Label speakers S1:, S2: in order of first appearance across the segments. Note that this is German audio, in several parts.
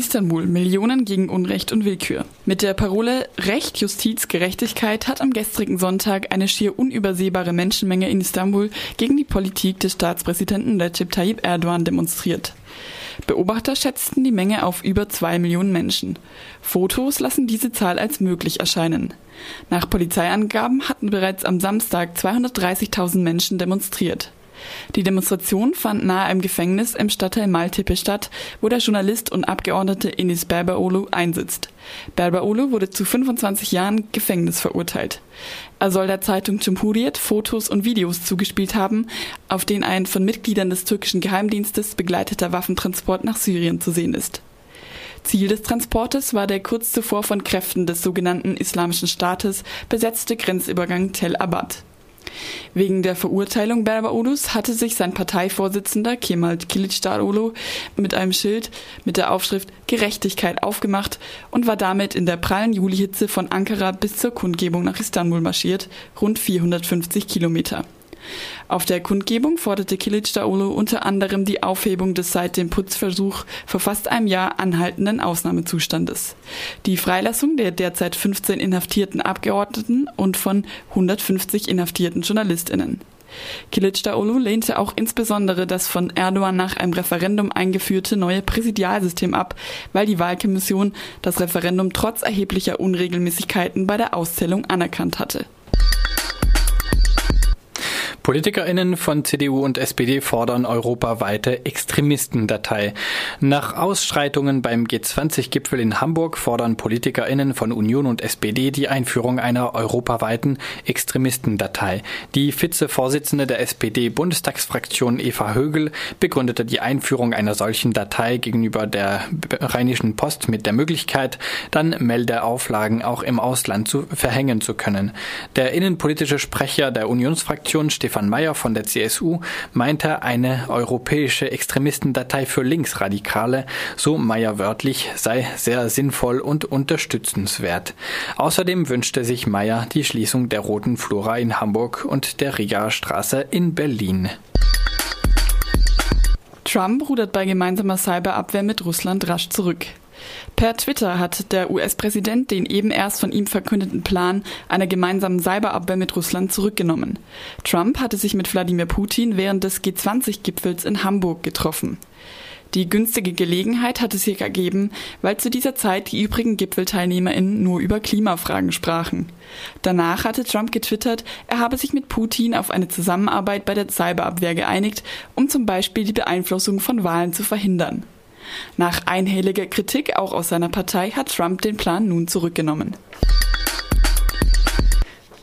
S1: Istanbul, Millionen gegen Unrecht und Willkür. Mit der Parole Recht, Justiz, Gerechtigkeit hat am gestrigen Sonntag eine schier unübersehbare Menschenmenge in Istanbul gegen die Politik des Staatspräsidenten Recep Tayyip Erdogan demonstriert. Beobachter schätzten die Menge auf über zwei Millionen Menschen. Fotos lassen diese Zahl als möglich erscheinen. Nach Polizeiangaben hatten bereits am Samstag 230.000 Menschen demonstriert. Die Demonstration fand nahe einem Gefängnis im Stadtteil Maltepe statt, wo der Journalist und Abgeordnete Enis Berberoğlu einsitzt. Berberoğlu wurde zu 25 Jahren Gefängnis verurteilt. Er soll der Zeitung Cumhuriyet Fotos und Videos zugespielt haben, auf denen ein von Mitgliedern des türkischen Geheimdienstes begleiteter Waffentransport nach Syrien zu sehen ist. Ziel des Transportes war der kurz zuvor von Kräften des sogenannten Islamischen Staates besetzte Grenzübergang Tel Abad. Wegen der Verurteilung Berberolus hatte sich sein Parteivorsitzender Kemal Kilicdaroglu mit einem Schild mit der Aufschrift Gerechtigkeit aufgemacht und war damit in der prallen Julihitze von Ankara bis zur Kundgebung nach Istanbul marschiert, rund 450 Kilometer. Auf der Kundgebung forderte Kilic Daolo unter anderem die Aufhebung des seit dem Putzversuch vor fast einem Jahr anhaltenden Ausnahmezustandes, die Freilassung der derzeit 15 inhaftierten Abgeordneten und von 150 inhaftierten JournalistInnen. Kilic Daolu lehnte auch insbesondere das von Erdogan nach einem Referendum eingeführte neue Präsidialsystem ab, weil die Wahlkommission das Referendum trotz erheblicher Unregelmäßigkeiten bei der Auszählung anerkannt hatte.
S2: PolitikerInnen von CDU und SPD fordern europaweite Extremistendatei. Nach Ausschreitungen beim G20-Gipfel in Hamburg fordern PolitikerInnen von Union und SPD die Einführung einer europaweiten Extremistendatei. Die Vizevorsitzende der SPD-Bundestagsfraktion Eva Högel begründete die Einführung einer solchen Datei gegenüber der Rheinischen Post mit der Möglichkeit, dann Meldeauflagen auch im Ausland zu verhängen zu können. Der innenpolitische Sprecher der Unionsfraktion Stefan Stefan Mayer von der CSU meinte, eine europäische Extremistendatei für Linksradikale, so Mayer wörtlich, sei sehr sinnvoll und unterstützenswert. Außerdem wünschte sich Mayer die Schließung der Roten Flora in Hamburg und der Rigaer Straße in Berlin.
S1: Trump rudert bei gemeinsamer Cyberabwehr mit Russland rasch zurück. Per Twitter hat der US-Präsident den eben erst von ihm verkündeten Plan einer gemeinsamen Cyberabwehr mit Russland zurückgenommen. Trump hatte sich mit Wladimir Putin während des G20-Gipfels in Hamburg getroffen. Die günstige Gelegenheit hatte sich ergeben, weil zu dieser Zeit die übrigen GipfelteilnehmerInnen nur über Klimafragen sprachen. Danach hatte Trump getwittert, er habe sich mit Putin auf eine Zusammenarbeit bei der Cyberabwehr geeinigt, um zum Beispiel die Beeinflussung von Wahlen zu verhindern. Nach einhelliger Kritik auch aus seiner Partei hat Trump den Plan nun zurückgenommen.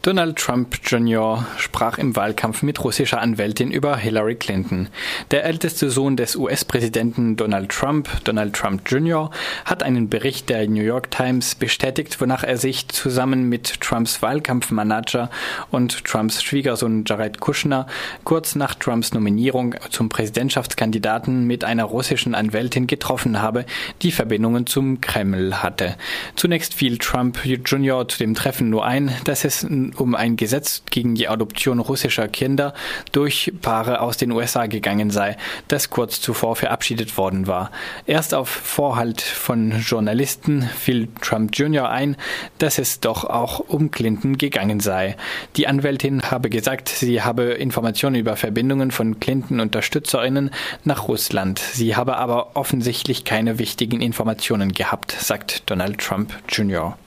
S2: Donald Trump Jr. sprach im Wahlkampf mit russischer Anwältin über Hillary Clinton. Der älteste Sohn des US-Präsidenten Donald Trump, Donald Trump Jr., hat einen Bericht der New York Times bestätigt, wonach er sich zusammen mit Trumps Wahlkampfmanager und Trumps Schwiegersohn Jared Kushner kurz nach Trumps Nominierung zum Präsidentschaftskandidaten mit einer russischen Anwältin getroffen habe, die Verbindungen zum Kreml hatte. Zunächst fiel Trump Jr. zu dem Treffen nur ein, dass es um ein Gesetz gegen die Adoption russischer Kinder durch Paare aus den USA gegangen sei, das kurz zuvor verabschiedet worden war. Erst auf Vorhalt von Journalisten fiel Trump Jr. ein, dass es doch auch um Clinton gegangen sei. Die Anwältin habe gesagt, sie habe Informationen über Verbindungen von Clinton-Unterstützerinnen nach Russland. Sie habe aber offensichtlich keine wichtigen Informationen gehabt, sagt Donald Trump Jr.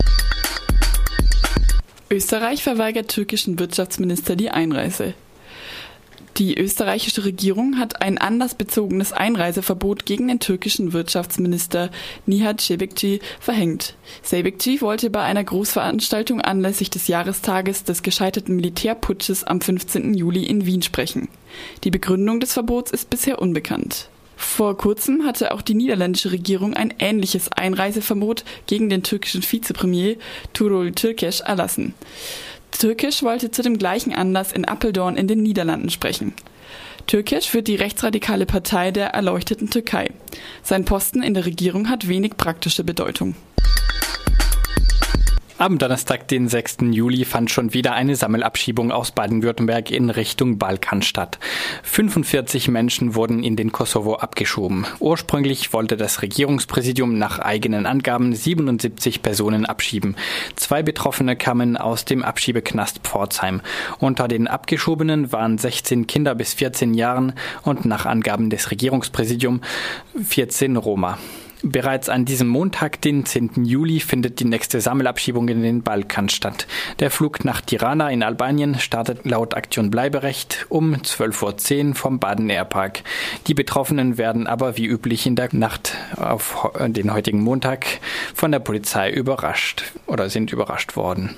S1: Österreich verweigert türkischen Wirtschaftsminister die Einreise. Die österreichische Regierung hat ein anlassbezogenes Einreiseverbot gegen den türkischen Wirtschaftsminister Nihat Şebekci verhängt. Şebekci wollte bei einer Großveranstaltung anlässlich des Jahrestages des gescheiterten Militärputsches am 15. Juli in Wien sprechen. Die Begründung des Verbots ist bisher unbekannt. Vor kurzem hatte auch die niederländische Regierung ein ähnliches Einreiseverbot gegen den türkischen Vizepremier Turul Türkeş erlassen. Türkisch wollte zu dem gleichen Anlass in Apeldoorn in den Niederlanden sprechen. Türkisch führt die rechtsradikale Partei der erleuchteten Türkei. Sein Posten in der Regierung hat wenig praktische Bedeutung.
S2: Am Donnerstag, den 6. Juli, fand schon wieder eine Sammelabschiebung aus Baden-Württemberg in Richtung Balkan statt. 45 Menschen wurden in den Kosovo abgeschoben. Ursprünglich wollte das Regierungspräsidium nach eigenen Angaben 77 Personen abschieben. Zwei Betroffene kamen aus dem Abschiebeknast Pforzheim. Unter den Abgeschobenen waren 16 Kinder bis 14 Jahren und nach Angaben des Regierungspräsidiums 14 Roma. Bereits an diesem Montag, den 10. Juli, findet die nächste Sammelabschiebung in den Balkan statt. Der Flug nach Tirana in Albanien startet laut Aktion Bleiberecht um 12.10 Uhr vom Baden Airpark. Die Betroffenen werden aber wie üblich in der Nacht auf den heutigen Montag von der Polizei überrascht oder sind überrascht worden.